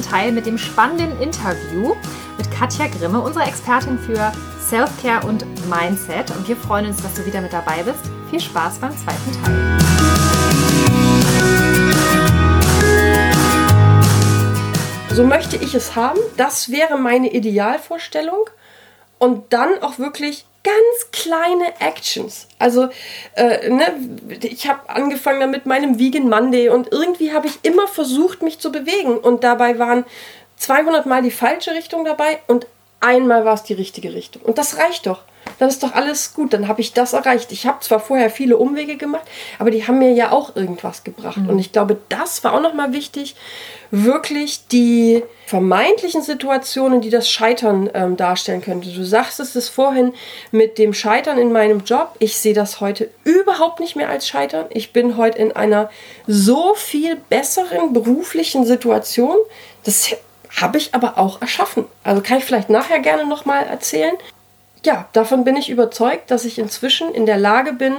zweiten Teil mit dem spannenden Interview mit Katja Grimme, unserer Expertin für Self-Care und Mindset. Und wir freuen uns, dass du wieder mit dabei bist. Viel Spaß beim zweiten Teil. So möchte ich es haben. Das wäre meine Idealvorstellung. Und dann auch wirklich ganz kleine Actions. Also, äh, ne, ich habe angefangen damit meinem Vegan Monday und irgendwie habe ich immer versucht, mich zu bewegen. Und dabei waren 200 Mal die falsche Richtung dabei und einmal war es die richtige Richtung. Und das reicht doch dann ist doch alles gut, dann habe ich das erreicht. Ich habe zwar vorher viele Umwege gemacht, aber die haben mir ja auch irgendwas gebracht. Mhm. Und ich glaube, das war auch nochmal wichtig, wirklich die vermeintlichen Situationen, die das Scheitern ähm, darstellen könnte. Du sagst es vorhin mit dem Scheitern in meinem Job. Ich sehe das heute überhaupt nicht mehr als Scheitern. Ich bin heute in einer so viel besseren beruflichen Situation. Das habe ich aber auch erschaffen. Also kann ich vielleicht nachher gerne nochmal erzählen ja, davon bin ich überzeugt, dass ich inzwischen in der Lage bin,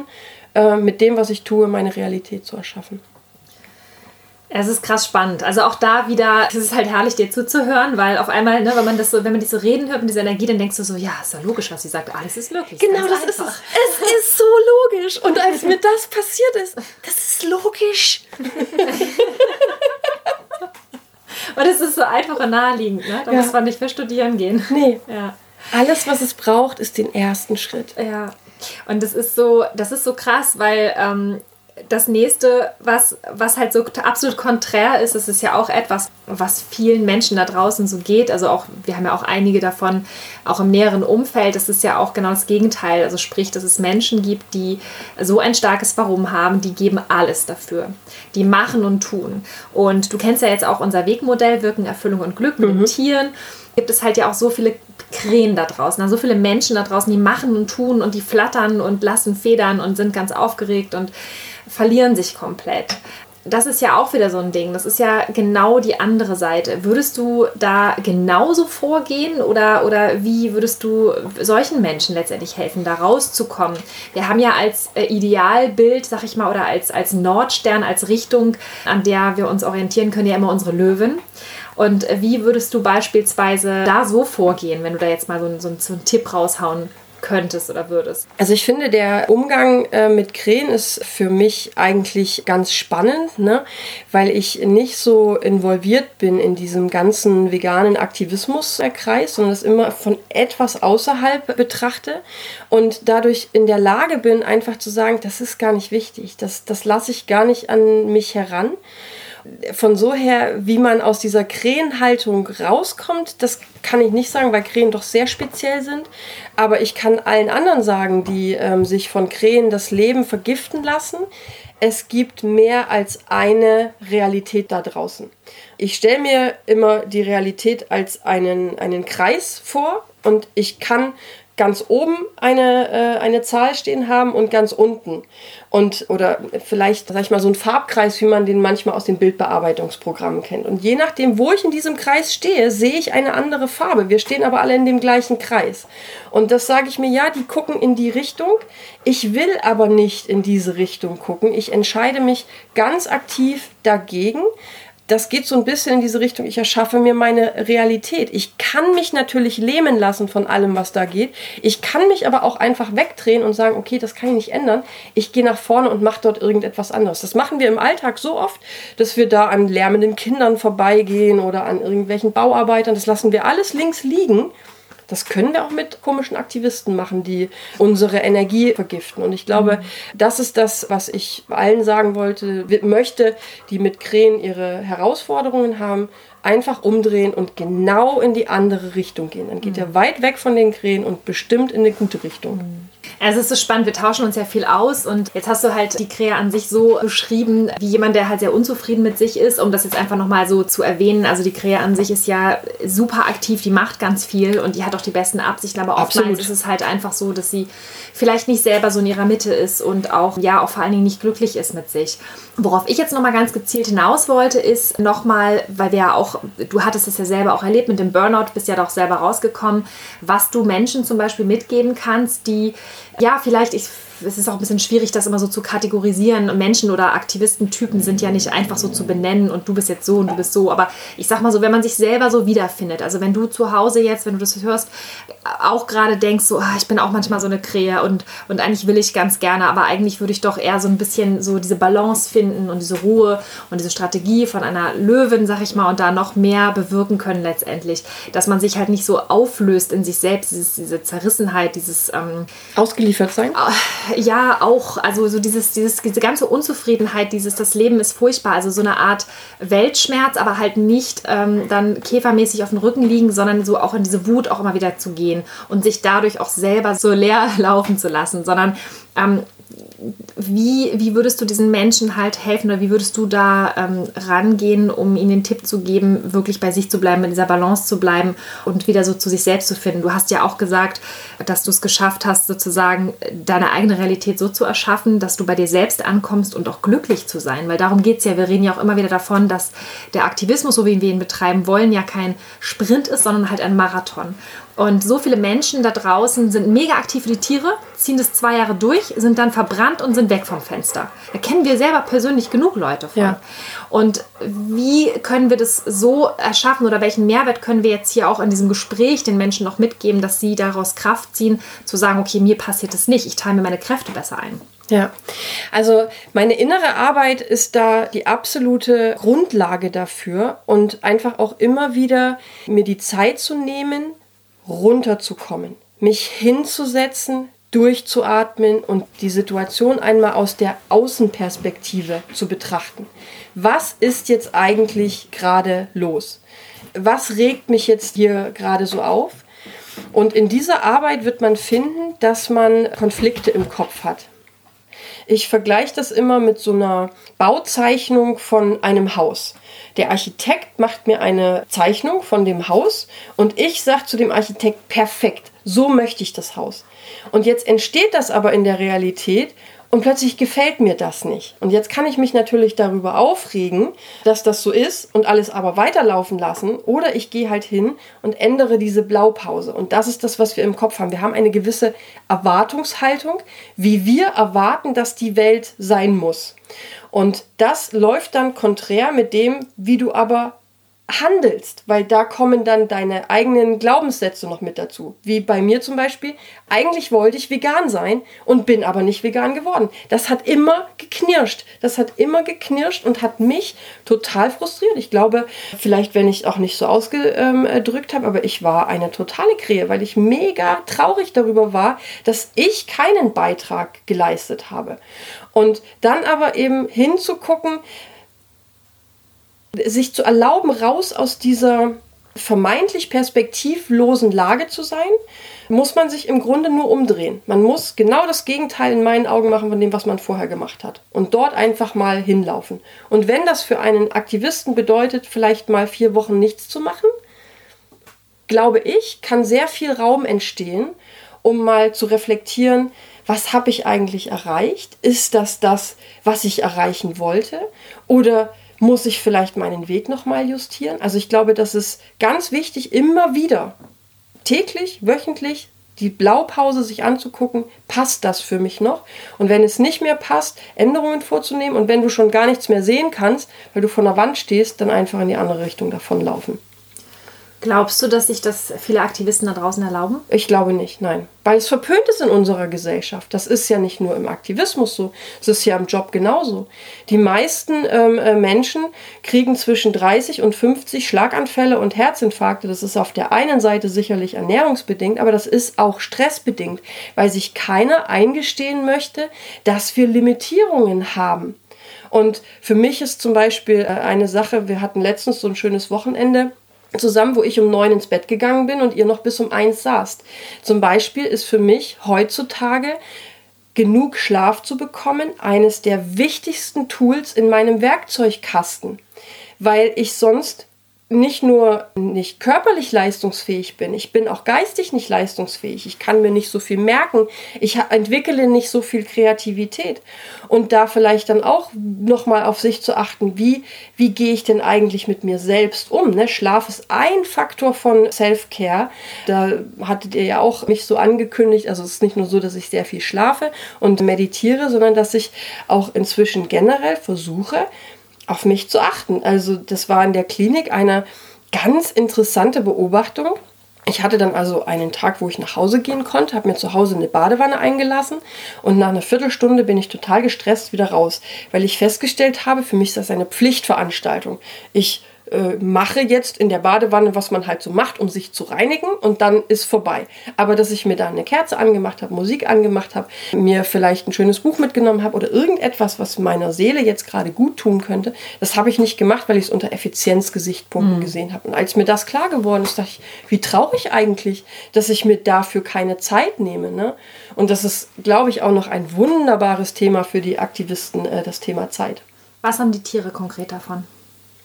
äh, mit dem, was ich tue, meine Realität zu erschaffen. Es ist krass spannend. Also auch da wieder, es ist halt herrlich, dir zuzuhören, weil auf einmal, ne, wenn man das so, wenn man dich so reden hört mit dieser Energie, dann denkst du so, ja, ist ja logisch, was sie sagt. Alles ist möglich. Genau, das einfach. ist es. Es ist so logisch. Und als mir das passiert ist, das ist logisch. Und es ist so einfach und naheliegend, ne? Da ja. muss man nicht für studieren gehen. Nee. Ja. Alles, was es braucht, ist den ersten Schritt. Ja. Und das ist so, das ist so krass, weil ähm, das nächste, was, was halt so absolut konträr ist, das ist ja auch etwas, was vielen Menschen da draußen so geht. Also auch, wir haben ja auch einige davon, auch im näheren Umfeld, das ist ja auch genau das Gegenteil. Also sprich, dass es Menschen gibt, die so ein starkes Warum haben, die geben alles dafür. Die machen und tun. Und du kennst ja jetzt auch unser Wegmodell, Wirken, Erfüllung und Glück mit mhm. den Tieren gibt es halt ja auch so viele Krähen da draußen, also so viele Menschen da draußen, die machen und tun und die flattern und lassen Federn und sind ganz aufgeregt und verlieren sich komplett. Das ist ja auch wieder so ein Ding. Das ist ja genau die andere Seite. Würdest du da genauso vorgehen oder, oder wie würdest du solchen Menschen letztendlich helfen, da rauszukommen? Wir haben ja als äh, Idealbild, sag ich mal, oder als, als Nordstern, als Richtung, an der wir uns orientieren können, ja immer unsere Löwen. Und wie würdest du beispielsweise da so vorgehen, wenn du da jetzt mal so, so, so einen Tipp raushauen könntest oder würdest? Also ich finde, der Umgang äh, mit Krähen ist für mich eigentlich ganz spannend, ne? weil ich nicht so involviert bin in diesem ganzen veganen Aktivismuskreis, sondern das immer von etwas außerhalb betrachte und dadurch in der Lage bin, einfach zu sagen, das ist gar nicht wichtig, das, das lasse ich gar nicht an mich heran von so her, wie man aus dieser Krähenhaltung rauskommt, das kann ich nicht sagen, weil Krähen doch sehr speziell sind. Aber ich kann allen anderen sagen, die ähm, sich von Krähen das Leben vergiften lassen. Es gibt mehr als eine Realität da draußen. Ich stelle mir immer die Realität als einen, einen Kreis vor und ich kann ganz oben eine, äh, eine Zahl stehen haben und ganz unten. Und, oder vielleicht, sag ich mal, so ein Farbkreis, wie man den manchmal aus den Bildbearbeitungsprogrammen kennt. Und je nachdem, wo ich in diesem Kreis stehe, sehe ich eine andere Farbe. Wir stehen aber alle in dem gleichen Kreis. Und das sage ich mir, ja, die gucken in die Richtung. Ich will aber nicht in diese Richtung gucken. Ich entscheide mich ganz aktiv dagegen das geht so ein bisschen in diese Richtung, ich erschaffe mir meine Realität. Ich kann mich natürlich lähmen lassen von allem, was da geht. Ich kann mich aber auch einfach wegdrehen und sagen, okay, das kann ich nicht ändern. Ich gehe nach vorne und mache dort irgendetwas anderes. Das machen wir im Alltag so oft, dass wir da an lärmenden Kindern vorbeigehen oder an irgendwelchen Bauarbeitern. Das lassen wir alles links liegen das können wir auch mit komischen Aktivisten machen, die unsere Energie vergiften. Und ich glaube, das ist das, was ich allen sagen wollte, möchte, die mit Krähen ihre Herausforderungen haben, einfach umdrehen und genau in die andere Richtung gehen. Dann geht mhm. er weit weg von den Krähen und bestimmt in eine gute Richtung. Mhm. Also es ist so spannend, wir tauschen uns ja viel aus und jetzt hast du halt die Krähe an sich so beschrieben, wie jemand, der halt sehr unzufrieden mit sich ist, um das jetzt einfach nochmal so zu erwähnen. Also die Krähe an sich ist ja super aktiv, die macht ganz viel und die hat auch die besten Absichten, aber oftmals Absolut. ist es halt einfach so, dass sie vielleicht nicht selber so in ihrer Mitte ist und auch, ja, auch vor allen Dingen nicht glücklich ist mit sich. Worauf ich jetzt nochmal ganz gezielt hinaus wollte, ist nochmal, weil wir ja auch, du hattest es ja selber auch erlebt mit dem Burnout, bist ja doch selber rausgekommen, was du Menschen zum Beispiel mitgeben kannst, die ja, vielleicht, ich es ist auch ein bisschen schwierig, das immer so zu kategorisieren. Menschen oder Aktivistentypen sind ja nicht einfach so zu benennen und du bist jetzt so und du bist so. Aber ich sag mal so, wenn man sich selber so wiederfindet, also wenn du zu Hause jetzt, wenn du das hörst, auch gerade denkst, so, ah, ich bin auch manchmal so eine Krähe und, und eigentlich will ich ganz gerne, aber eigentlich würde ich doch eher so ein bisschen so diese Balance finden und diese Ruhe und diese Strategie von einer Löwin, sag ich mal, und da noch mehr bewirken können letztendlich. Dass man sich halt nicht so auflöst in sich selbst, dieses, diese Zerrissenheit, dieses ähm, Ausgeliefert sein? Ja, auch. Also so dieses, dieses, diese ganze Unzufriedenheit, dieses, das Leben ist furchtbar. Also so eine Art Weltschmerz, aber halt nicht ähm, dann käfermäßig auf dem Rücken liegen, sondern so auch in diese Wut auch immer wieder zu gehen und sich dadurch auch selber so leer laufen zu lassen, sondern ähm, wie, wie würdest du diesen Menschen halt helfen oder wie würdest du da ähm, rangehen, um ihnen den Tipp zu geben, wirklich bei sich zu bleiben, in dieser Balance zu bleiben und wieder so zu sich selbst zu finden? Du hast ja auch gesagt, dass du es geschafft hast, sozusagen deine eigene Realität so zu erschaffen, dass du bei dir selbst ankommst und auch glücklich zu sein, weil darum geht es ja. Wir reden ja auch immer wieder davon, dass der Aktivismus, so wie wir ihn betreiben wollen, ja kein Sprint ist, sondern halt ein Marathon. Und so viele Menschen da draußen sind mega aktiv für die Tiere, ziehen das zwei Jahre durch, sind dann verbrannt und sind weg vom Fenster. Da kennen wir selber persönlich genug Leute von. Ja. Und wie können wir das so erschaffen oder welchen Mehrwert können wir jetzt hier auch in diesem Gespräch den Menschen noch mitgeben, dass sie daraus Kraft ziehen, zu sagen, okay, mir passiert es nicht, ich teile mir meine Kräfte besser ein. Ja, also meine innere Arbeit ist da die absolute Grundlage dafür und einfach auch immer wieder mir die Zeit zu nehmen, runterzukommen, mich hinzusetzen, durchzuatmen und die Situation einmal aus der Außenperspektive zu betrachten. Was ist jetzt eigentlich gerade los? Was regt mich jetzt hier gerade so auf? Und in dieser Arbeit wird man finden, dass man Konflikte im Kopf hat. Ich vergleiche das immer mit so einer Bauzeichnung von einem Haus. Der Architekt macht mir eine Zeichnung von dem Haus und ich sage zu dem Architekt, perfekt, so möchte ich das Haus. Und jetzt entsteht das aber in der Realität und plötzlich gefällt mir das nicht. Und jetzt kann ich mich natürlich darüber aufregen, dass das so ist und alles aber weiterlaufen lassen. Oder ich gehe halt hin und ändere diese Blaupause. Und das ist das, was wir im Kopf haben. Wir haben eine gewisse Erwartungshaltung, wie wir erwarten, dass die Welt sein muss. Und das läuft dann konträr mit dem, wie du aber handelst, weil da kommen dann deine eigenen Glaubenssätze noch mit dazu. Wie bei mir zum Beispiel, eigentlich wollte ich vegan sein und bin aber nicht vegan geworden. Das hat immer geknirscht. Das hat immer geknirscht und hat mich total frustriert. Ich glaube, vielleicht, wenn ich auch nicht so ausgedrückt habe, aber ich war eine totale Krähe, weil ich mega traurig darüber war, dass ich keinen Beitrag geleistet habe. Und dann aber eben hinzugucken, sich zu erlauben, raus aus dieser vermeintlich perspektivlosen Lage zu sein, muss man sich im Grunde nur umdrehen. Man muss genau das Gegenteil in meinen Augen machen von dem, was man vorher gemacht hat. Und dort einfach mal hinlaufen. Und wenn das für einen Aktivisten bedeutet, vielleicht mal vier Wochen nichts zu machen, glaube ich, kann sehr viel Raum entstehen, um mal zu reflektieren, was habe ich eigentlich erreicht? Ist das das, was ich erreichen wollte? Oder muss ich vielleicht meinen Weg nochmal justieren? Also ich glaube, das ist ganz wichtig, immer wieder, täglich, wöchentlich, die Blaupause sich anzugucken, passt das für mich noch? Und wenn es nicht mehr passt, Änderungen vorzunehmen und wenn du schon gar nichts mehr sehen kannst, weil du vor der Wand stehst, dann einfach in die andere Richtung davonlaufen. Glaubst du, dass sich das viele Aktivisten da draußen erlauben? Ich glaube nicht, nein. Weil es verpönt ist in unserer Gesellschaft. Das ist ja nicht nur im Aktivismus so, es ist ja im Job genauso. Die meisten ähm, äh, Menschen kriegen zwischen 30 und 50 Schlaganfälle und Herzinfarkte. Das ist auf der einen Seite sicherlich ernährungsbedingt, aber das ist auch stressbedingt, weil sich keiner eingestehen möchte, dass wir Limitierungen haben. Und für mich ist zum Beispiel äh, eine Sache, wir hatten letztens so ein schönes Wochenende zusammen, wo ich um neun ins Bett gegangen bin und ihr noch bis um eins saßt. Zum Beispiel ist für mich heutzutage genug Schlaf zu bekommen eines der wichtigsten Tools in meinem Werkzeugkasten, weil ich sonst nicht nur nicht körperlich leistungsfähig bin, ich bin auch geistig nicht leistungsfähig. Ich kann mir nicht so viel merken. Ich entwickle nicht so viel Kreativität. Und da vielleicht dann auch nochmal auf sich zu achten, wie, wie gehe ich denn eigentlich mit mir selbst um? Ne? Schlaf ist ein Faktor von Self-Care. Da hattet ihr ja auch mich so angekündigt. Also es ist nicht nur so, dass ich sehr viel schlafe und meditiere, sondern dass ich auch inzwischen generell versuche, auf mich zu achten. Also das war in der Klinik eine ganz interessante Beobachtung. Ich hatte dann also einen Tag, wo ich nach Hause gehen konnte, habe mir zu Hause eine Badewanne eingelassen und nach einer Viertelstunde bin ich total gestresst wieder raus, weil ich festgestellt habe, für mich ist das eine Pflichtveranstaltung. Ich äh, mache jetzt in der Badewanne, was man halt so macht, um sich zu reinigen und dann ist vorbei. Aber dass ich mir da eine Kerze angemacht habe, Musik angemacht habe, mir vielleicht ein schönes Buch mitgenommen habe oder irgendetwas, was meiner Seele jetzt gerade gut tun könnte, das habe ich nicht gemacht, weil ich es unter Effizienzgesichtspunkten mhm. gesehen habe. Und als mir das klar geworden ist, dachte ich, wie traurig eigentlich, dass ich mir dafür keine Zeit nehme. Ne? Und das ist, glaube ich, auch noch ein wunderbares Thema für die Aktivisten, äh, das Thema Zeit. Was haben die Tiere konkret davon?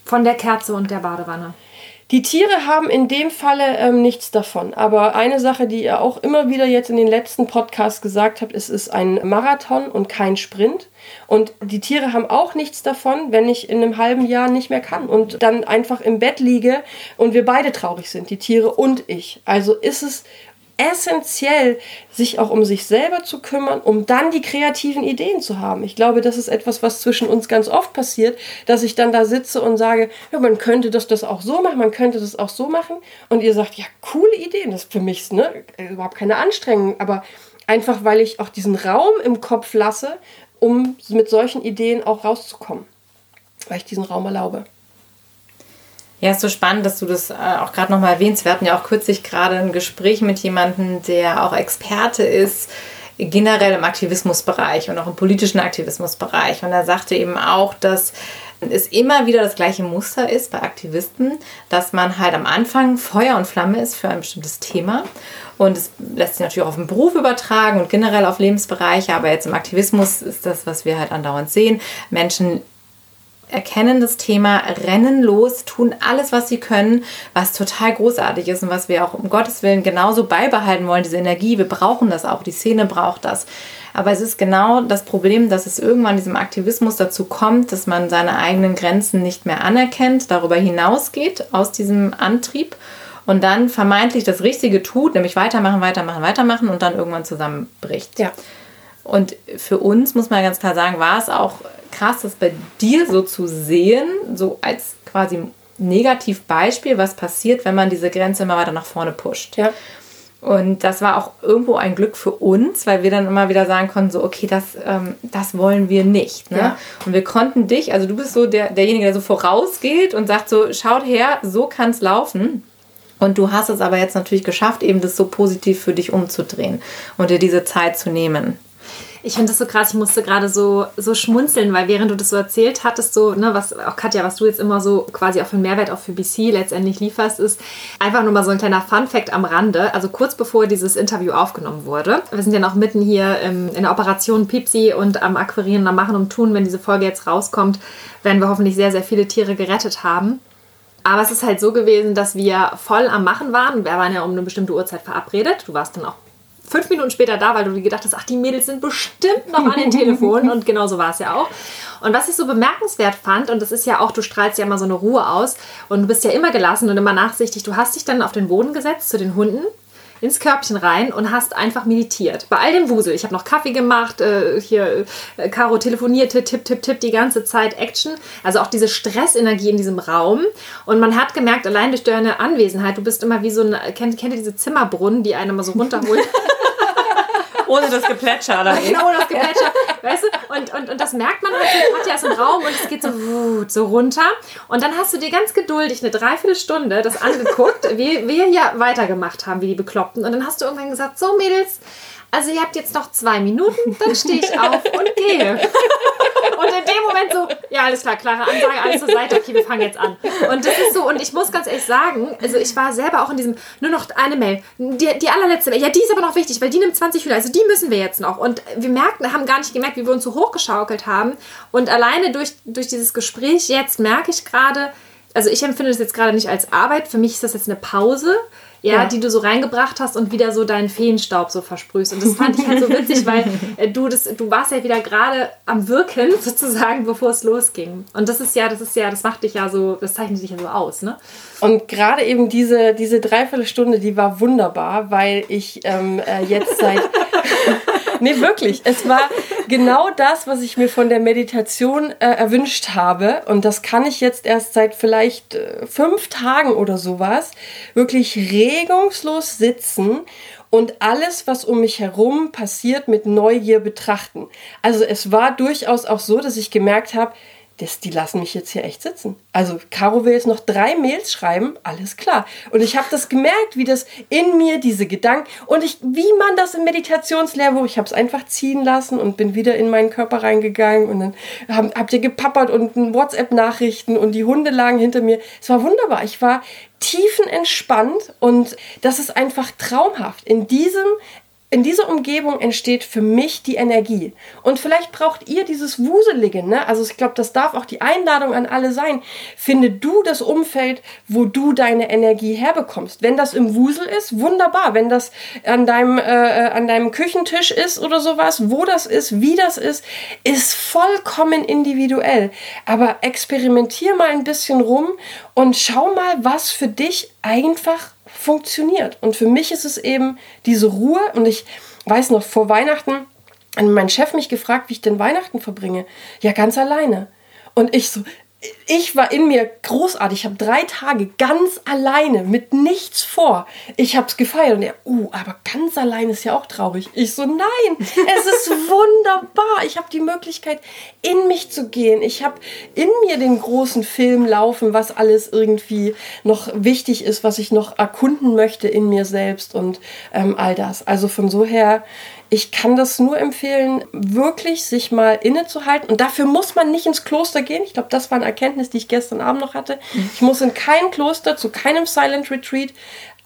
Von der Kerze und der Badewanne. Die Tiere haben in dem Falle ähm, nichts davon. Aber eine Sache, die ihr auch immer wieder jetzt in den letzten Podcasts gesagt habt, es ist ein Marathon und kein Sprint. Und die Tiere haben auch nichts davon, wenn ich in einem halben Jahr nicht mehr kann und dann einfach im Bett liege und wir beide traurig sind, die Tiere und ich. Also ist es essentiell, sich auch um sich selber zu kümmern, um dann die kreativen Ideen zu haben. Ich glaube, das ist etwas, was zwischen uns ganz oft passiert, dass ich dann da sitze und sage, ja, man könnte das, das auch so machen, man könnte das auch so machen. Und ihr sagt, ja, coole Ideen, das ist für mich ne, überhaupt keine Anstrengung, aber einfach, weil ich auch diesen Raum im Kopf lasse, um mit solchen Ideen auch rauszukommen. Weil ich diesen Raum erlaube. Ja, ist so spannend, dass du das äh, auch gerade nochmal erwähnst. Wir hatten ja auch kürzlich gerade ein Gespräch mit jemandem, der auch Experte ist, generell im Aktivismusbereich und auch im politischen Aktivismusbereich. Und er sagte eben auch, dass es immer wieder das gleiche Muster ist bei Aktivisten, dass man halt am Anfang Feuer und Flamme ist für ein bestimmtes Thema. Und es lässt sich natürlich auch auf den Beruf übertragen und generell auf Lebensbereiche. Aber jetzt im Aktivismus ist das, was wir halt andauernd sehen. Menschen erkennen das Thema, rennen los, tun alles, was sie können, was total großartig ist und was wir auch um Gottes Willen genauso beibehalten wollen, diese Energie. Wir brauchen das auch, die Szene braucht das. Aber es ist genau das Problem, dass es irgendwann diesem Aktivismus dazu kommt, dass man seine eigenen Grenzen nicht mehr anerkennt, darüber hinausgeht aus diesem Antrieb und dann vermeintlich das Richtige tut, nämlich weitermachen, weitermachen, weitermachen und dann irgendwann zusammenbricht. Ja. Und für uns muss man ganz klar sagen, war es auch krass, das bei dir so zu sehen, so als quasi Negativbeispiel, was passiert, wenn man diese Grenze immer weiter nach vorne pusht. Ja. Und das war auch irgendwo ein Glück für uns, weil wir dann immer wieder sagen konnten, so, okay, das, ähm, das wollen wir nicht. Ne? Ja. Und wir konnten dich, also du bist so der, derjenige, der so vorausgeht und sagt so, schaut her, so kann es laufen. Und du hast es aber jetzt natürlich geschafft, eben das so positiv für dich umzudrehen und dir diese Zeit zu nehmen. Ich finde das so krass, ich musste gerade so, so schmunzeln, weil während du das so erzählt hattest, so, ne, was auch Katja, was du jetzt immer so quasi auch für einen Mehrwert auch für BC letztendlich lieferst, ist einfach nur mal so ein kleiner Fun-Fact am Rande. Also kurz bevor dieses Interview aufgenommen wurde, wir sind ja noch mitten hier im, in der Operation Pipsi und am Akquirieren, am Machen und Tun, wenn diese Folge jetzt rauskommt, werden wir hoffentlich sehr, sehr viele Tiere gerettet haben. Aber es ist halt so gewesen, dass wir voll am Machen waren. Wir waren ja um eine bestimmte Uhrzeit verabredet. Du warst dann auch fünf Minuten später da, weil du dir gedacht hast, ach, die Mädels sind bestimmt noch an den Telefonen. Und genau so war es ja auch. Und was ich so bemerkenswert fand, und das ist ja auch, du strahlst ja immer so eine Ruhe aus und du bist ja immer gelassen und immer nachsichtig, du hast dich dann auf den Boden gesetzt zu den Hunden ins Körbchen rein und hast einfach meditiert. Bei all dem Wusel. Ich habe noch Kaffee gemacht, äh, hier äh, Caro telefonierte, tipp, tipp, tipp, die ganze Zeit Action. Also auch diese Stressenergie in diesem Raum. Und man hat gemerkt, allein durch deine Anwesenheit, du bist immer wie so ein, kennt, kennt ihr diese Zimmerbrunnen, die einen immer so runterholen? ohne das Geplätscher. Oder? Genau, ohne das Geplätscher. Weißt du? Und, und, und das merkt man halt, Katja ist im Raum und es geht so, so runter. Und dann hast du dir ganz geduldig eine Dreiviertelstunde das angeguckt, wie wir ja weitergemacht haben, wie die Bekloppten. Und dann hast du irgendwann gesagt, so Mädels, also ihr habt jetzt noch zwei Minuten, dann stehe ich auf und gehe. In dem Moment so, ja, alles klar, klare Ansage, alles zur Seite, okay, wir fangen jetzt an. Und das ist so, und ich muss ganz ehrlich sagen, also ich war selber auch in diesem, nur noch eine Mail, die, die allerletzte Mail, ja, die ist aber noch wichtig, weil die nimmt 20 Hühner, also die müssen wir jetzt noch. Und wir merken, haben gar nicht gemerkt, wie wir uns so hochgeschaukelt haben. Und alleine durch, durch dieses Gespräch jetzt merke ich gerade, also ich empfinde das jetzt gerade nicht als Arbeit. Für mich ist das jetzt eine Pause ja, ja, die du so reingebracht hast und wieder so deinen Feenstaub so versprühst. Und das fand ich halt so witzig, weil äh, du das, du warst ja wieder gerade am Wirken sozusagen, bevor es losging. Und das ist ja, das ist ja, das macht dich ja so, das zeichnet dich ja so aus, ne? Und gerade eben diese, diese Dreiviertelstunde, die war wunderbar, weil ich ähm, äh, jetzt seit nee, wirklich. Es war genau das, was ich mir von der Meditation äh, erwünscht habe. Und das kann ich jetzt erst seit vielleicht äh, fünf Tagen oder sowas wirklich regungslos sitzen und alles, was um mich herum passiert, mit Neugier betrachten. Also es war durchaus auch so, dass ich gemerkt habe, das, die lassen mich jetzt hier echt sitzen. Also Caro will jetzt noch drei Mails schreiben, alles klar. Und ich habe das gemerkt, wie das in mir diese Gedanken und ich, wie man das im Meditationslehrbuch, ich habe es einfach ziehen lassen und bin wieder in meinen Körper reingegangen und dann hab, habt ihr gepappert und WhatsApp-Nachrichten und die Hunde lagen hinter mir. Es war wunderbar. Ich war tiefenentspannt und das ist einfach traumhaft. In diesem in dieser Umgebung entsteht für mich die Energie. Und vielleicht braucht ihr dieses Wuselige, ne? Also ich glaube, das darf auch die Einladung an alle sein. Finde du das Umfeld, wo du deine Energie herbekommst. Wenn das im Wusel ist, wunderbar. Wenn das an deinem, äh, äh an deinem Küchentisch ist oder sowas, wo das ist, wie das ist, ist vollkommen individuell. Aber experimentier mal ein bisschen rum und schau mal, was für dich einfach funktioniert. Und für mich ist es eben diese Ruhe. Und ich weiß noch, vor Weihnachten hat mein Chef mich gefragt, wie ich denn Weihnachten verbringe. Ja, ganz alleine. Und ich so, ich war in mir großartig. Ich habe drei Tage ganz alleine mit nichts vor. Ich habe es gefeiert und er, uh, aber ganz allein ist ja auch traurig. Ich so, nein, es ist wunderbar. Ich habe die Möglichkeit, in mich zu gehen. Ich habe in mir den großen Film laufen, was alles irgendwie noch wichtig ist, was ich noch erkunden möchte in mir selbst und ähm, all das. Also von so her ich kann das nur empfehlen, wirklich sich mal innezuhalten. Und dafür muss man nicht ins Kloster gehen. Ich glaube, das war eine Erkenntnis, die ich gestern Abend noch hatte. Ich muss in kein Kloster, zu keinem Silent Retreat.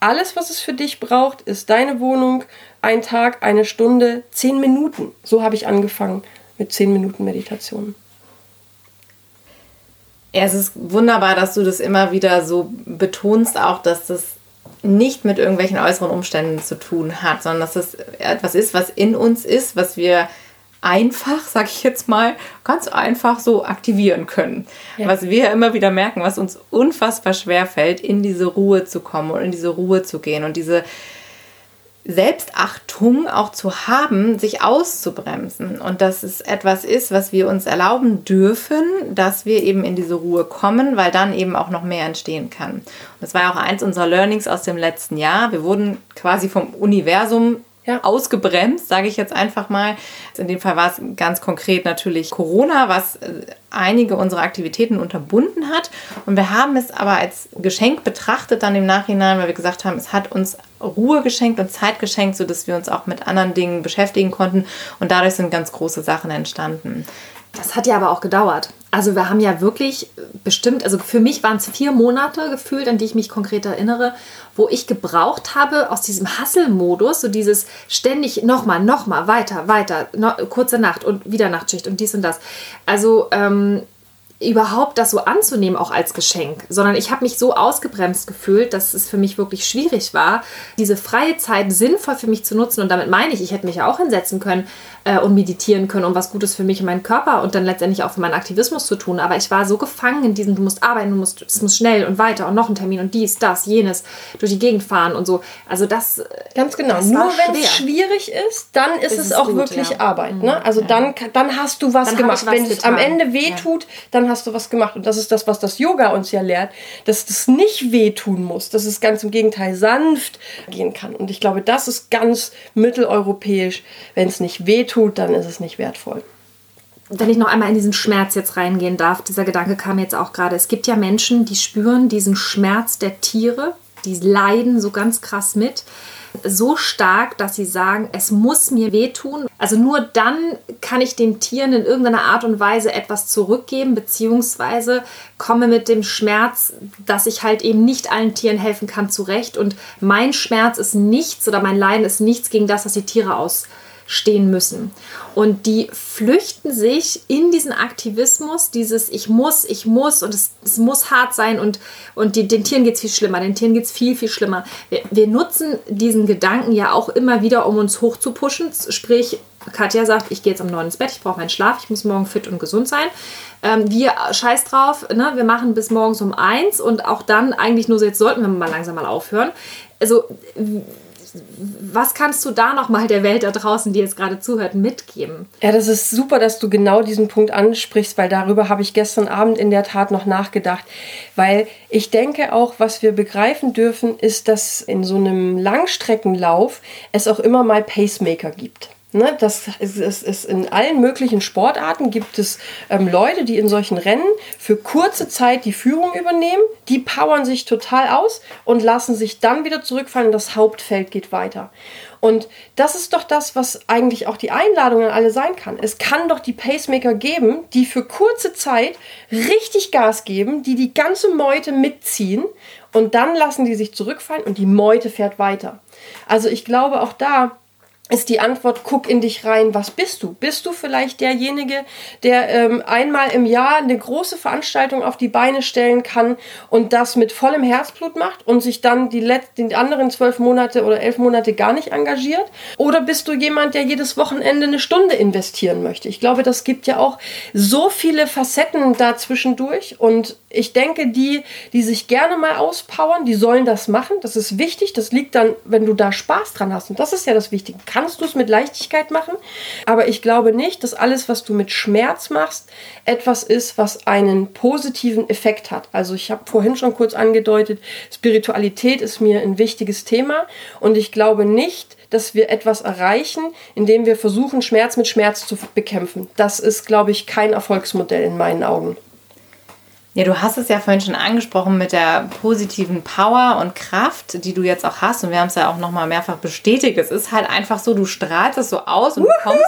Alles, was es für dich braucht, ist deine Wohnung, ein Tag, eine Stunde, zehn Minuten. So habe ich angefangen mit zehn Minuten Meditation. Ja, es ist wunderbar, dass du das immer wieder so betonst, auch dass das nicht mit irgendwelchen äußeren Umständen zu tun hat, sondern dass es etwas ist, was in uns ist, was wir einfach, sag ich jetzt mal, ganz einfach so aktivieren können. Ja. Was wir immer wieder merken, was uns unfassbar schwer fällt, in diese Ruhe zu kommen und in diese Ruhe zu gehen und diese Selbstachtung auch zu haben, sich auszubremsen. Und dass es etwas ist, was wir uns erlauben dürfen, dass wir eben in diese Ruhe kommen, weil dann eben auch noch mehr entstehen kann. Und das war auch eins unserer Learnings aus dem letzten Jahr. Wir wurden quasi vom Universum ja. ausgebremst, sage ich jetzt einfach mal. In dem Fall war es ganz konkret natürlich Corona, was äh, einige unserer Aktivitäten unterbunden hat. Und wir haben es aber als Geschenk betrachtet dann im Nachhinein, weil wir gesagt haben, es hat uns Ruhe geschenkt und Zeit geschenkt, sodass wir uns auch mit anderen Dingen beschäftigen konnten. Und dadurch sind ganz große Sachen entstanden. Das hat ja aber auch gedauert. Also wir haben ja wirklich bestimmt, also für mich waren es vier Monate gefühlt, an die ich mich konkret erinnere, wo ich gebraucht habe aus diesem Hustle-Modus, so dieses ständig nochmal, nochmal, weiter, weiter, no, kurze Nacht und wieder Nachtschicht und dies und das. Also ähm, überhaupt das so anzunehmen, auch als Geschenk, sondern ich habe mich so ausgebremst gefühlt, dass es für mich wirklich schwierig war, diese freie Zeit sinnvoll für mich zu nutzen. Und damit meine ich, ich hätte mich ja auch hinsetzen können äh, und meditieren können, um was Gutes für mich und meinen Körper und dann letztendlich auch für meinen Aktivismus zu tun. Aber ich war so gefangen in diesem, du musst arbeiten, du musst, es muss schnell und weiter und noch ein Termin und dies, das, jenes, durch die Gegend fahren und so. Also das. Äh, Ganz genau. Das Nur wenn es schwierig ist, dann ist, ist es, es, auch gut, wirklich ja. Arbeit. Ne? Mhm. Also ja. dann, dann hast du was dann gemacht. Was wenn es am Ende weh tut, ja. dann hast du was gemacht. Und das ist das, was das Yoga uns ja lehrt, dass das nicht wehtun muss, dass es ganz im Gegenteil sanft gehen kann. Und ich glaube, das ist ganz mitteleuropäisch. Wenn es nicht wehtut, dann ist es nicht wertvoll wenn ich noch einmal in diesen Schmerz jetzt reingehen darf, dieser Gedanke kam jetzt auch gerade. Es gibt ja Menschen, die spüren diesen Schmerz der Tiere, die leiden so ganz krass mit so stark, dass sie sagen, es muss mir wehtun. Also nur dann kann ich den Tieren in irgendeiner Art und Weise etwas zurückgeben, beziehungsweise komme mit dem Schmerz, dass ich halt eben nicht allen Tieren helfen kann, zurecht. Und mein Schmerz ist nichts oder mein Leiden ist nichts gegen das, was die Tiere aus stehen müssen. Und die flüchten sich in diesen Aktivismus, dieses Ich muss, ich muss und es, es muss hart sein und, und die, den Tieren geht es viel schlimmer, den Tieren geht es viel, viel schlimmer. Wir, wir nutzen diesen Gedanken ja auch immer wieder, um uns hoch zu pushen. Sprich, Katja sagt, ich gehe jetzt um neun ins Bett, ich brauche meinen Schlaf, ich muss morgen fit und gesund sein. Ähm, wir scheiß drauf, ne? wir machen bis morgens um eins und auch dann eigentlich nur so, jetzt sollten wir mal langsam mal aufhören. Also was kannst du da nochmal der Welt da draußen, die jetzt gerade zuhört, mitgeben? Ja, das ist super, dass du genau diesen Punkt ansprichst, weil darüber habe ich gestern Abend in der Tat noch nachgedacht. Weil ich denke auch, was wir begreifen dürfen, ist, dass in so einem Langstreckenlauf es auch immer mal Pacemaker gibt. Ne, das ist, ist, ist, in allen möglichen Sportarten gibt es ähm, Leute, die in solchen Rennen für kurze Zeit die Führung übernehmen, die powern sich total aus und lassen sich dann wieder zurückfallen und das Hauptfeld geht weiter. Und das ist doch das, was eigentlich auch die Einladung an alle sein kann. Es kann doch die Pacemaker geben, die für kurze Zeit richtig Gas geben, die die ganze Meute mitziehen und dann lassen die sich zurückfallen und die Meute fährt weiter. Also ich glaube auch da, ist die Antwort, guck in dich rein, was bist du? Bist du vielleicht derjenige, der ähm, einmal im Jahr eine große Veranstaltung auf die Beine stellen kann und das mit vollem Herzblut macht und sich dann die, die anderen zwölf Monate oder elf Monate gar nicht engagiert? Oder bist du jemand, der jedes Wochenende eine Stunde investieren möchte? Ich glaube, das gibt ja auch so viele Facetten dazwischendurch und ich denke, die, die sich gerne mal auspowern, die sollen das machen. Das ist wichtig. Das liegt dann, wenn du da Spaß dran hast. Und das ist ja das Wichtige. Kannst du es mit Leichtigkeit machen? Aber ich glaube nicht, dass alles, was du mit Schmerz machst, etwas ist, was einen positiven Effekt hat. Also ich habe vorhin schon kurz angedeutet, Spiritualität ist mir ein wichtiges Thema. Und ich glaube nicht, dass wir etwas erreichen, indem wir versuchen, Schmerz mit Schmerz zu bekämpfen. Das ist, glaube ich, kein Erfolgsmodell in meinen Augen. Ja, du hast es ja vorhin schon angesprochen mit der positiven Power und Kraft, die du jetzt auch hast. Und wir haben es ja auch nochmal mehrfach bestätigt. Es ist halt einfach so, du strahlst es so aus und du kommst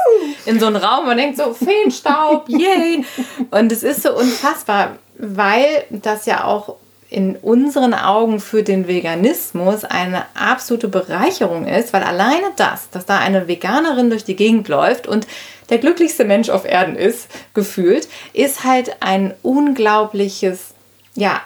in so einen Raum und denkst so, Feenstaub, yay! Und es ist so unfassbar, weil das ja auch in unseren Augen für den Veganismus eine absolute Bereicherung ist, weil alleine das, dass da eine Veganerin durch die Gegend läuft und der glücklichste Mensch auf Erden ist, gefühlt, ist halt ein unglaubliches, ja,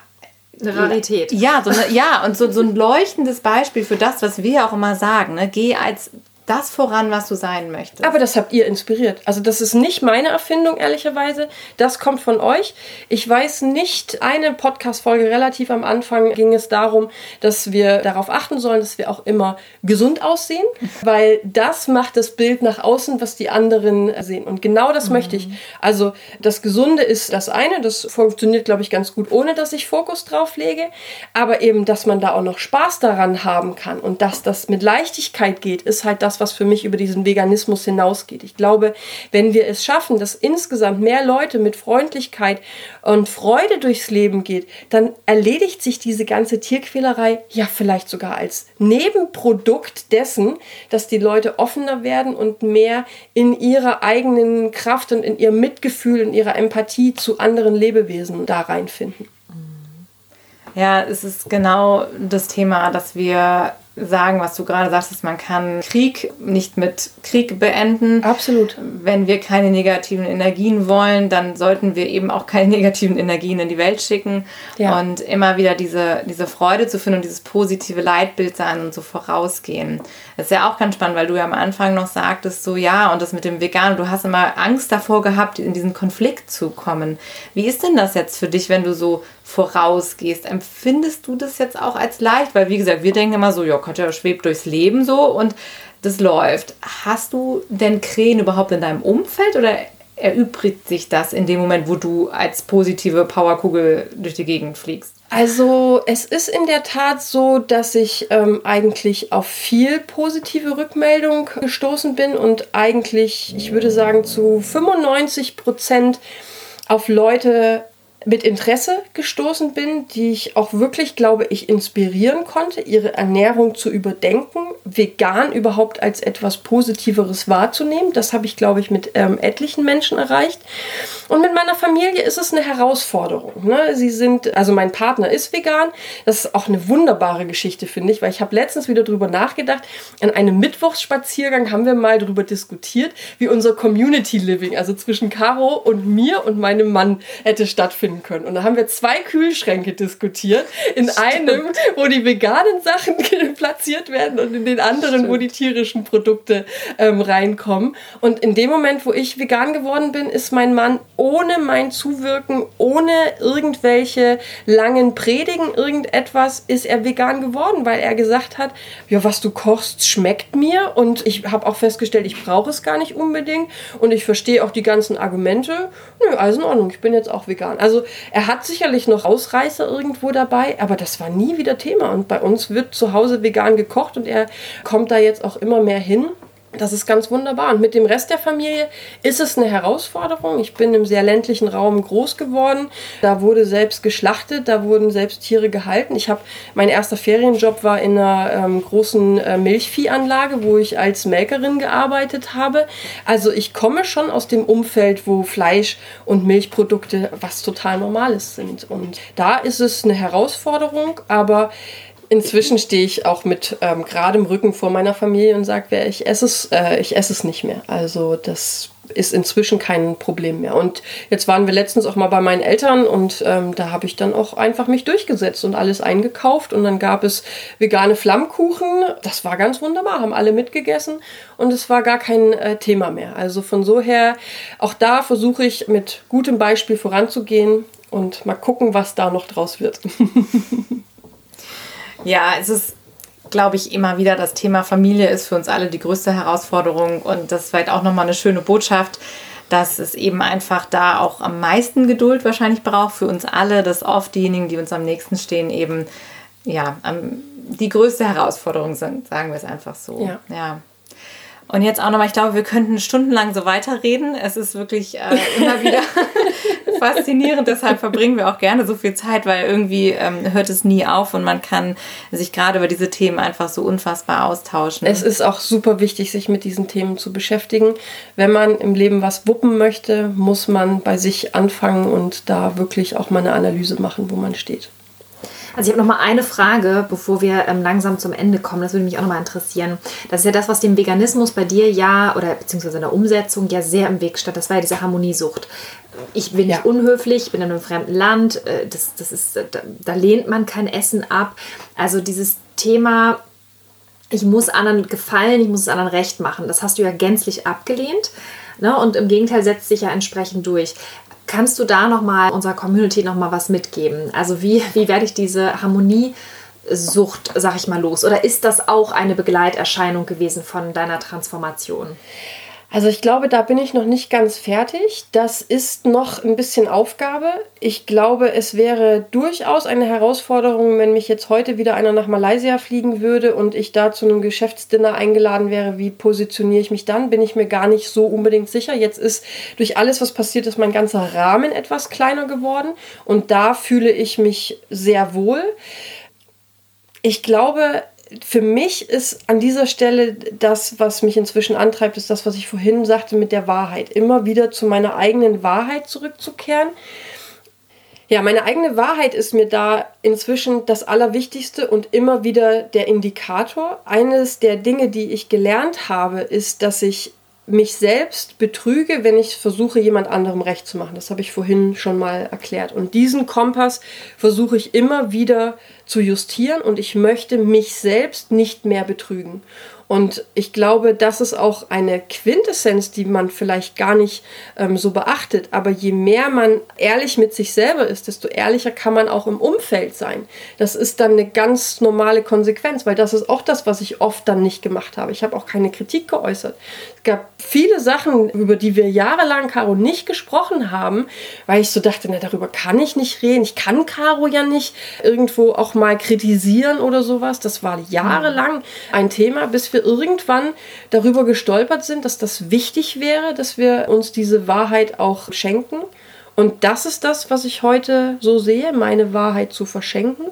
eine Rarität. Ja, so eine, ja, und so, so ein leuchtendes Beispiel für das, was wir auch immer sagen. Ne? Geh als das voran, was du sein möchtest. Aber das habt ihr inspiriert. Also das ist nicht meine Erfindung, ehrlicherweise. Das kommt von euch. Ich weiß nicht, eine Podcast-Folge relativ am Anfang ging es darum, dass wir darauf achten sollen, dass wir auch immer gesund aussehen, weil das macht das Bild nach außen, was die anderen sehen. Und genau das mhm. möchte ich. Also das Gesunde ist das eine, das funktioniert, glaube ich, ganz gut, ohne dass ich Fokus drauf lege. Aber eben, dass man da auch noch Spaß daran haben kann und dass das mit Leichtigkeit geht, ist halt das, was für mich über diesen Veganismus hinausgeht. Ich glaube, wenn wir es schaffen, dass insgesamt mehr Leute mit Freundlichkeit und Freude durchs Leben geht, dann erledigt sich diese ganze Tierquälerei ja vielleicht sogar als Nebenprodukt dessen, dass die Leute offener werden und mehr in ihrer eigenen Kraft und in ihrem Mitgefühl, in ihrer Empathie zu anderen Lebewesen da reinfinden. Ja, es ist genau das Thema, dass wir sagen, was du gerade sagst, man kann Krieg nicht mit Krieg beenden. Absolut. Wenn wir keine negativen Energien wollen, dann sollten wir eben auch keine negativen Energien in die Welt schicken ja. und immer wieder diese, diese Freude zu finden und dieses positive Leitbild sein und so vorausgehen. Das ist ja auch ganz spannend, weil du ja am Anfang noch sagtest, so ja, und das mit dem Vegan, du hast immer Angst davor gehabt, in diesen Konflikt zu kommen. Wie ist denn das jetzt für dich, wenn du so vorausgehst? Empfindest du das jetzt auch als leicht? Weil, wie gesagt, wir denken immer so, ja, Katja schwebt durchs Leben so und das läuft. Hast du denn Krähen überhaupt in deinem Umfeld oder erübrigt sich das in dem Moment, wo du als positive Powerkugel durch die Gegend fliegst? Also es ist in der Tat so, dass ich ähm, eigentlich auf viel positive Rückmeldung gestoßen bin und eigentlich, ich würde sagen, zu 95 Prozent auf Leute mit Interesse gestoßen bin, die ich auch wirklich, glaube ich, inspirieren konnte, ihre Ernährung zu überdenken, vegan überhaupt als etwas Positiveres wahrzunehmen. Das habe ich, glaube ich, mit ähm, etlichen Menschen erreicht. Und mit meiner Familie ist es eine Herausforderung. Ne? Sie sind, also mein Partner ist vegan. Das ist auch eine wunderbare Geschichte, finde ich, weil ich habe letztens wieder darüber nachgedacht. An einem Mittwochsspaziergang haben wir mal darüber diskutiert, wie unser Community Living, also zwischen Caro und mir und meinem Mann, hätte stattfinden können. Und da haben wir zwei Kühlschränke diskutiert. In Stimmt. einem, wo die veganen Sachen platziert werden und in den anderen, Stimmt. wo die tierischen Produkte ähm, reinkommen. Und in dem Moment, wo ich vegan geworden bin, ist mein Mann ohne mein Zuwirken, ohne irgendwelche langen Predigen, irgendetwas, ist er vegan geworden, weil er gesagt hat, ja, was du kochst, schmeckt mir. Und ich habe auch festgestellt, ich brauche es gar nicht unbedingt. Und ich verstehe auch die ganzen Argumente. Nö, alles in Ordnung, ich bin jetzt auch vegan. Also er hat sicherlich noch Ausreißer irgendwo dabei, aber das war nie wieder Thema. Und bei uns wird zu Hause vegan gekocht und er kommt da jetzt auch immer mehr hin. Das ist ganz wunderbar. Und mit dem Rest der Familie ist es eine Herausforderung. Ich bin im sehr ländlichen Raum groß geworden. Da wurde selbst geschlachtet, da wurden selbst Tiere gehalten. Ich habe mein erster Ferienjob war in einer ähm, großen äh, Milchviehanlage, wo ich als Melkerin gearbeitet habe. Also ich komme schon aus dem Umfeld, wo Fleisch und Milchprodukte was total Normales sind. Und da ist es eine Herausforderung, aber Inzwischen stehe ich auch mit ähm, geradem Rücken vor meiner Familie und sage, ich esse es, äh, ich esse es nicht mehr. Also das ist inzwischen kein Problem mehr. Und jetzt waren wir letztens auch mal bei meinen Eltern und ähm, da habe ich dann auch einfach mich durchgesetzt und alles eingekauft und dann gab es vegane Flammkuchen. Das war ganz wunderbar, haben alle mitgegessen und es war gar kein äh, Thema mehr. Also von so her, auch da versuche ich mit gutem Beispiel voranzugehen und mal gucken, was da noch draus wird. Ja, es ist, glaube ich, immer wieder das Thema Familie ist für uns alle die größte Herausforderung und das ist vielleicht auch nochmal eine schöne Botschaft, dass es eben einfach da auch am meisten Geduld wahrscheinlich braucht für uns alle, dass oft diejenigen, die uns am nächsten stehen, eben ja, die größte Herausforderung sind, sagen wir es einfach so. Ja. ja. Und jetzt auch nochmal, ich glaube, wir könnten stundenlang so weiterreden. Es ist wirklich äh, immer wieder faszinierend. Deshalb verbringen wir auch gerne so viel Zeit, weil irgendwie ähm, hört es nie auf und man kann sich gerade über diese Themen einfach so unfassbar austauschen. Es ist auch super wichtig, sich mit diesen Themen zu beschäftigen. Wenn man im Leben was wuppen möchte, muss man bei sich anfangen und da wirklich auch mal eine Analyse machen, wo man steht. Also ich habe noch mal eine Frage, bevor wir ähm, langsam zum Ende kommen. Das würde mich auch noch mal interessieren. Das ist ja das, was dem Veganismus bei dir ja oder beziehungsweise in der Umsetzung ja sehr im Weg stand. Das war ja diese Harmoniesucht. Ich bin nicht ja. unhöflich, ich bin in einem fremden Land. Äh, das, das ist, da, da lehnt man kein Essen ab. Also dieses Thema ich muss anderen gefallen, ich muss es anderen recht machen. Das hast du ja gänzlich abgelehnt. Ne? Und im Gegenteil setzt sich ja entsprechend durch. Kannst du da nochmal unserer Community nochmal was mitgeben? Also wie, wie werde ich diese Harmoniesucht, sag ich mal, los? Oder ist das auch eine Begleiterscheinung gewesen von deiner Transformation? Also ich glaube, da bin ich noch nicht ganz fertig. Das ist noch ein bisschen Aufgabe. Ich glaube, es wäre durchaus eine Herausforderung, wenn mich jetzt heute wieder einer nach Malaysia fliegen würde und ich da zu einem Geschäftsdinner eingeladen wäre. Wie positioniere ich mich dann? Bin ich mir gar nicht so unbedingt sicher. Jetzt ist durch alles, was passiert ist, mein ganzer Rahmen etwas kleiner geworden und da fühle ich mich sehr wohl. Ich glaube, für mich ist an dieser Stelle das, was mich inzwischen antreibt, ist das, was ich vorhin sagte mit der Wahrheit. Immer wieder zu meiner eigenen Wahrheit zurückzukehren. Ja, meine eigene Wahrheit ist mir da inzwischen das Allerwichtigste und immer wieder der Indikator. Eines der Dinge, die ich gelernt habe, ist, dass ich mich selbst betrüge, wenn ich versuche, jemand anderem recht zu machen. Das habe ich vorhin schon mal erklärt. Und diesen Kompass versuche ich immer wieder zu justieren und ich möchte mich selbst nicht mehr betrügen. Und ich glaube, das ist auch eine Quintessenz, die man vielleicht gar nicht ähm, so beachtet. Aber je mehr man ehrlich mit sich selber ist, desto ehrlicher kann man auch im Umfeld sein. Das ist dann eine ganz normale Konsequenz, weil das ist auch das, was ich oft dann nicht gemacht habe. Ich habe auch keine Kritik geäußert. Es gab viele Sachen, über die wir jahrelang, Caro, nicht gesprochen haben, weil ich so dachte, na, darüber kann ich nicht reden. Ich kann Caro ja nicht irgendwo auch mal kritisieren oder sowas. Das war jahrelang ein Thema, bis wir wir irgendwann darüber gestolpert sind, dass das wichtig wäre, dass wir uns diese Wahrheit auch schenken. Und das ist das, was ich heute so sehe, meine Wahrheit zu verschenken.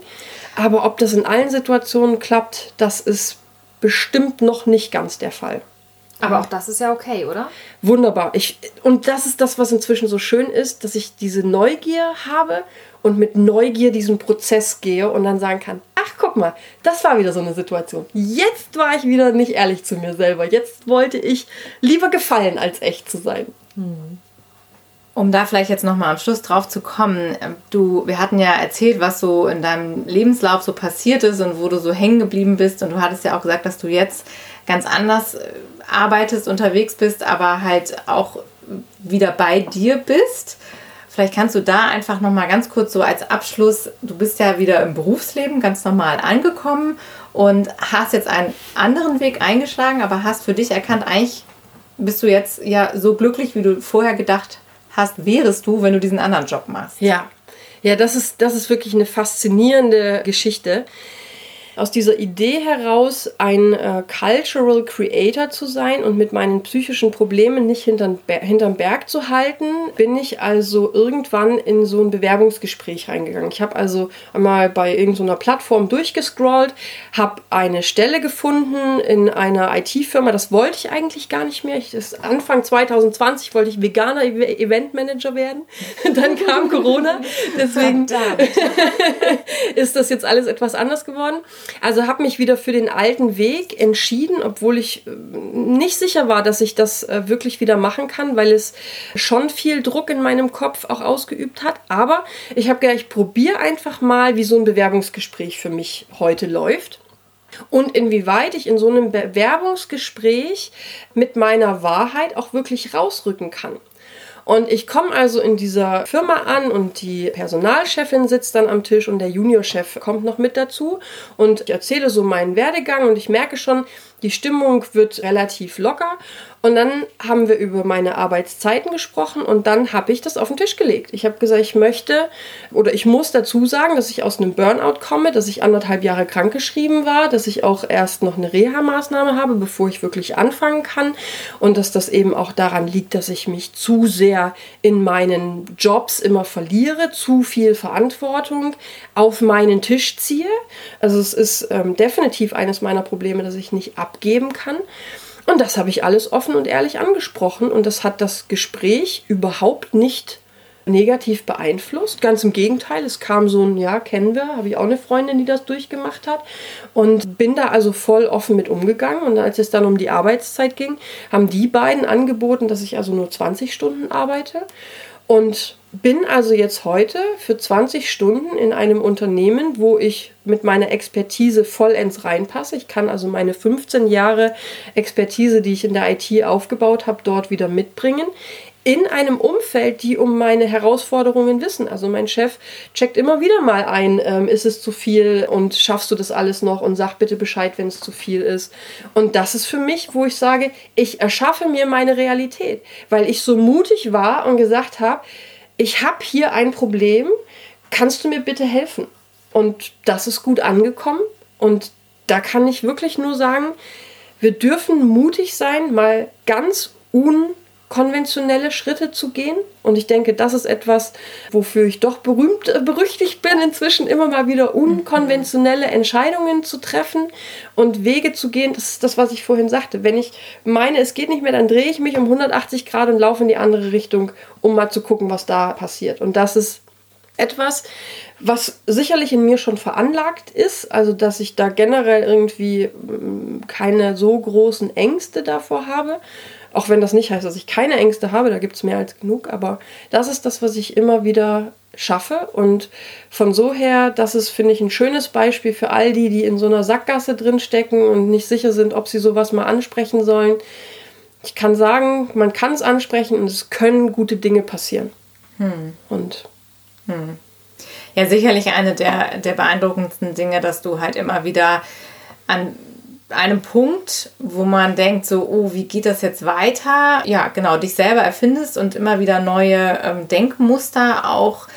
Aber ob das in allen Situationen klappt, das ist bestimmt noch nicht ganz der Fall. Aber auch das ist ja okay, oder? Wunderbar. Ich, und das ist das, was inzwischen so schön ist, dass ich diese Neugier habe und mit Neugier diesen Prozess gehe und dann sagen kann, ach guck mal, das war wieder so eine Situation. Jetzt war ich wieder nicht ehrlich zu mir selber. Jetzt wollte ich lieber gefallen, als echt zu sein. Hm. Um da vielleicht jetzt nochmal am Schluss drauf zu kommen, du, wir hatten ja erzählt, was so in deinem Lebenslauf so passiert ist und wo du so hängen geblieben bist und du hattest ja auch gesagt, dass du jetzt ganz anders äh, arbeitest, unterwegs bist, aber halt auch wieder bei dir bist. Vielleicht kannst du da einfach noch mal ganz kurz so als Abschluss, du bist ja wieder im Berufsleben ganz normal angekommen und hast jetzt einen anderen Weg eingeschlagen, aber hast für dich erkannt, eigentlich bist du jetzt ja so glücklich, wie du vorher gedacht hast, wärest du, wenn du diesen anderen Job machst. Ja. Ja, das ist, das ist wirklich eine faszinierende Geschichte aus dieser Idee heraus, ein äh, Cultural Creator zu sein und mit meinen psychischen Problemen nicht hinterm, hinterm Berg zu halten, bin ich also irgendwann in so ein Bewerbungsgespräch reingegangen. Ich habe also einmal bei irgendeiner Plattform durchgescrollt, habe eine Stelle gefunden in einer IT-Firma. Das wollte ich eigentlich gar nicht mehr. Ich, Anfang 2020 wollte ich veganer Eventmanager werden. Dann kam Corona. Deswegen ist das jetzt alles etwas anders geworden. Also habe mich wieder für den alten Weg entschieden, obwohl ich äh, nicht sicher war, dass ich das äh, wirklich wieder machen kann, weil es schon viel Druck in meinem Kopf auch ausgeübt hat. Aber ich habe gedacht, ich probiere einfach mal, wie so ein Bewerbungsgespräch für mich heute läuft und inwieweit ich in so einem Bewerbungsgespräch mit meiner Wahrheit auch wirklich rausrücken kann. Und ich komme also in dieser Firma an und die Personalchefin sitzt dann am Tisch und der Juniorchef kommt noch mit dazu. Und ich erzähle so meinen Werdegang und ich merke schon, die Stimmung wird relativ locker und dann haben wir über meine Arbeitszeiten gesprochen und dann habe ich das auf den Tisch gelegt. Ich habe gesagt, ich möchte oder ich muss dazu sagen, dass ich aus einem Burnout komme, dass ich anderthalb Jahre krankgeschrieben war, dass ich auch erst noch eine Reha-Maßnahme habe, bevor ich wirklich anfangen kann und dass das eben auch daran liegt, dass ich mich zu sehr in meinen Jobs immer verliere, zu viel Verantwortung auf meinen Tisch ziehe. Also es ist ähm, definitiv eines meiner Probleme, dass ich nicht abgeben kann. Und das habe ich alles offen und ehrlich angesprochen und das hat das Gespräch überhaupt nicht negativ beeinflusst. Ganz im Gegenteil, es kam so ein, ja, kennen wir, habe ich auch eine Freundin, die das durchgemacht hat und bin da also voll offen mit umgegangen. Und als es dann um die Arbeitszeit ging, haben die beiden angeboten, dass ich also nur 20 Stunden arbeite. Und bin also jetzt heute für 20 Stunden in einem Unternehmen, wo ich mit meiner Expertise vollends reinpasse. Ich kann also meine 15 Jahre Expertise, die ich in der IT aufgebaut habe, dort wieder mitbringen. In einem Umfeld, die um meine Herausforderungen wissen. Also mein Chef checkt immer wieder mal ein, ähm, ist es zu viel und schaffst du das alles noch und sag bitte Bescheid, wenn es zu viel ist. Und das ist für mich, wo ich sage, ich erschaffe mir meine Realität, weil ich so mutig war und gesagt habe, ich habe hier ein Problem, kannst du mir bitte helfen? Und das ist gut angekommen und da kann ich wirklich nur sagen, wir dürfen mutig sein, mal ganz unkonventionelle Schritte zu gehen. Und ich denke, das ist etwas, wofür ich doch berühmt, äh, berüchtigt bin, inzwischen immer mal wieder unkonventionelle Entscheidungen zu treffen und Wege zu gehen. Das ist das, was ich vorhin sagte. Wenn ich meine, es geht nicht mehr, dann drehe ich mich um 180 Grad und laufe in die andere Richtung, um mal zu gucken, was da passiert. Und das ist etwas, was sicherlich in mir schon veranlagt ist, also dass ich da generell irgendwie mm, keine so großen Ängste davor habe. Auch wenn das nicht heißt, dass ich keine Ängste habe, da gibt es mehr als genug, aber das ist das, was ich immer wieder schaffe. Und von so her, das ist, finde ich, ein schönes Beispiel für all die, die in so einer Sackgasse drinstecken und nicht sicher sind, ob sie sowas mal ansprechen sollen. Ich kann sagen, man kann es ansprechen und es können gute Dinge passieren. Hm. Und hm. Ja, sicherlich eine der, der beeindruckendsten Dinge, dass du halt immer wieder an einem Punkt, wo man denkt, so, oh, wie geht das jetzt weiter? Ja, genau, dich selber erfindest und immer wieder neue ähm, Denkmuster auch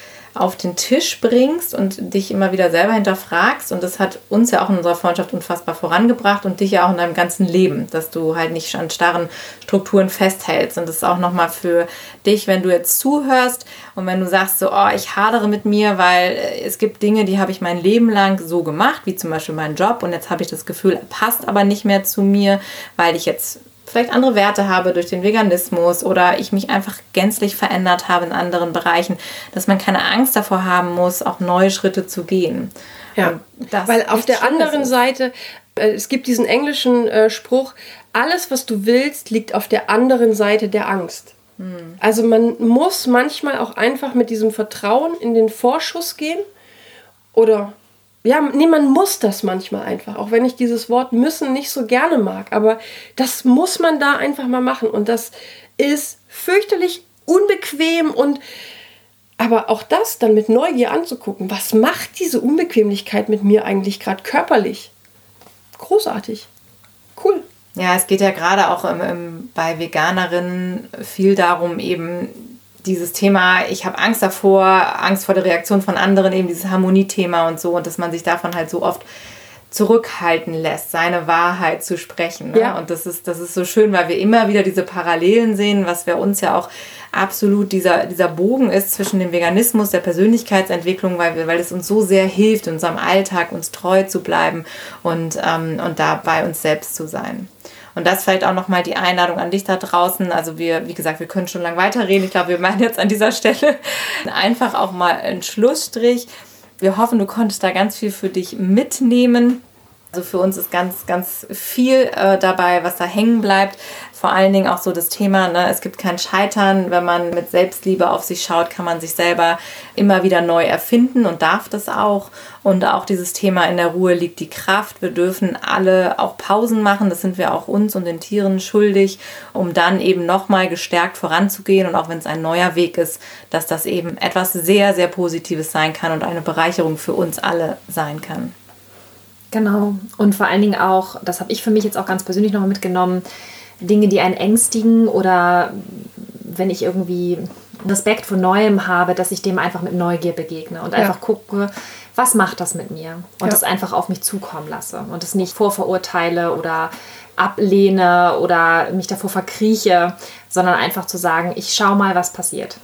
auf den Tisch bringst und dich immer wieder selber hinterfragst. Und das hat uns ja auch in unserer Freundschaft unfassbar vorangebracht und dich ja auch in deinem ganzen Leben, dass du halt nicht an starren Strukturen festhältst. Und das ist auch nochmal für dich, wenn du jetzt zuhörst und wenn du sagst so, oh, ich hadere mit mir, weil es gibt Dinge, die habe ich mein Leben lang so gemacht, wie zum Beispiel meinen Job und jetzt habe ich das Gefühl, er passt aber nicht mehr zu mir, weil ich jetzt vielleicht andere Werte habe durch den Veganismus oder ich mich einfach gänzlich verändert habe in anderen Bereichen, dass man keine Angst davor haben muss, auch neue Schritte zu gehen. Ja, weil auf der anderen ist. Seite, äh, es gibt diesen englischen äh, Spruch, alles, was du willst, liegt auf der anderen Seite der Angst. Hm. Also man muss manchmal auch einfach mit diesem Vertrauen in den Vorschuss gehen oder ja, nee, man muss das manchmal einfach, auch wenn ich dieses Wort müssen nicht so gerne mag, aber das muss man da einfach mal machen und das ist fürchterlich unbequem und aber auch das dann mit Neugier anzugucken, was macht diese Unbequemlichkeit mit mir eigentlich gerade körperlich? Großartig. Cool. Ja, es geht ja gerade auch im, im, bei Veganerinnen viel darum, eben dieses Thema, ich habe Angst davor, Angst vor der Reaktion von anderen, eben dieses Harmoniethema und so, und dass man sich davon halt so oft zurückhalten lässt, seine Wahrheit zu sprechen. Ne? Ja. Und das ist, das ist so schön, weil wir immer wieder diese Parallelen sehen, was für uns ja auch absolut dieser, dieser Bogen ist zwischen dem Veganismus, der Persönlichkeitsentwicklung, weil, wir, weil es uns so sehr hilft, in unserem Alltag uns treu zu bleiben und, ähm, und da bei uns selbst zu sein. Und das vielleicht auch nochmal die Einladung an dich da draußen. Also wir, wie gesagt, wir können schon lange weiterreden. Ich glaube, wir meinen jetzt an dieser Stelle einfach auch mal einen Schlussstrich. Wir hoffen, du konntest da ganz viel für dich mitnehmen. Also für uns ist ganz, ganz viel äh, dabei, was da hängen bleibt. Vor allen Dingen auch so das Thema, ne, es gibt kein Scheitern. Wenn man mit Selbstliebe auf sich schaut, kann man sich selber immer wieder neu erfinden und darf das auch. Und auch dieses Thema in der Ruhe liegt die Kraft. Wir dürfen alle auch Pausen machen. Das sind wir auch uns und den Tieren schuldig, um dann eben nochmal gestärkt voranzugehen. Und auch wenn es ein neuer Weg ist, dass das eben etwas sehr, sehr Positives sein kann und eine Bereicherung für uns alle sein kann. Genau. Und vor allen Dingen auch, das habe ich für mich jetzt auch ganz persönlich nochmal mitgenommen, Dinge, die einen ängstigen oder wenn ich irgendwie Respekt vor Neuem habe, dass ich dem einfach mit Neugier begegne und ja. einfach gucke, was macht das mit mir? Und ja. einfach auf mich zukommen lasse und es nicht vorverurteile oder ablehne oder mich davor verkrieche, sondern einfach zu sagen, ich schaue mal, was passiert.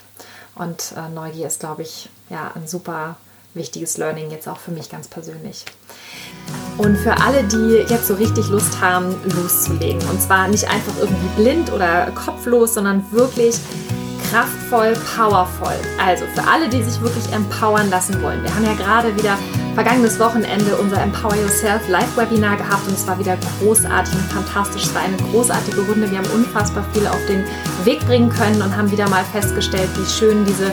Und äh, Neugier ist, glaube ich, ja, ein super wichtiges Learning jetzt auch für mich ganz persönlich. Und für alle, die jetzt so richtig Lust haben, loszulegen. Und zwar nicht einfach irgendwie blind oder kopflos, sondern wirklich kraftvoll, powervoll. Also für alle, die sich wirklich empowern lassen wollen. Wir haben ja gerade wieder vergangenes Wochenende unser Empower Yourself Live-Webinar gehabt und es war wieder großartig und fantastisch. Es war eine großartige Runde. Wir haben unfassbar viel auf den Weg bringen können und haben wieder mal festgestellt, wie schön diese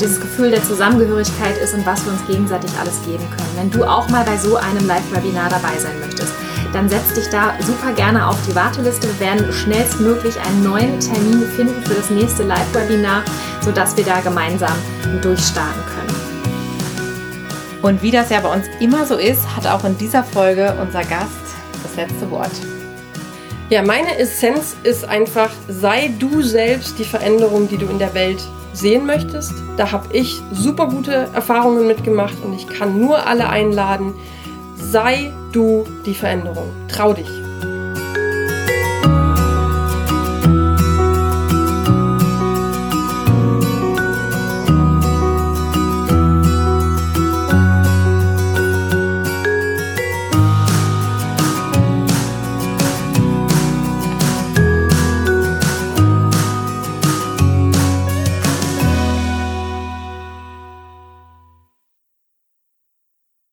dieses Gefühl der Zusammengehörigkeit ist und was wir uns gegenseitig alles geben können. Wenn du auch mal bei so einem Live-Webinar dabei sein möchtest, dann setz dich da super gerne auf die Warteliste. Wir werden schnellstmöglich einen neuen Termin finden für das nächste Live-Webinar, sodass wir da gemeinsam durchstarten können. Und wie das ja bei uns immer so ist, hat auch in dieser Folge unser Gast das letzte Wort. Ja, meine Essenz ist einfach, sei du selbst die Veränderung, die du in der Welt sehen möchtest. Da habe ich super gute Erfahrungen mitgemacht und ich kann nur alle einladen, sei du die Veränderung. Trau dich.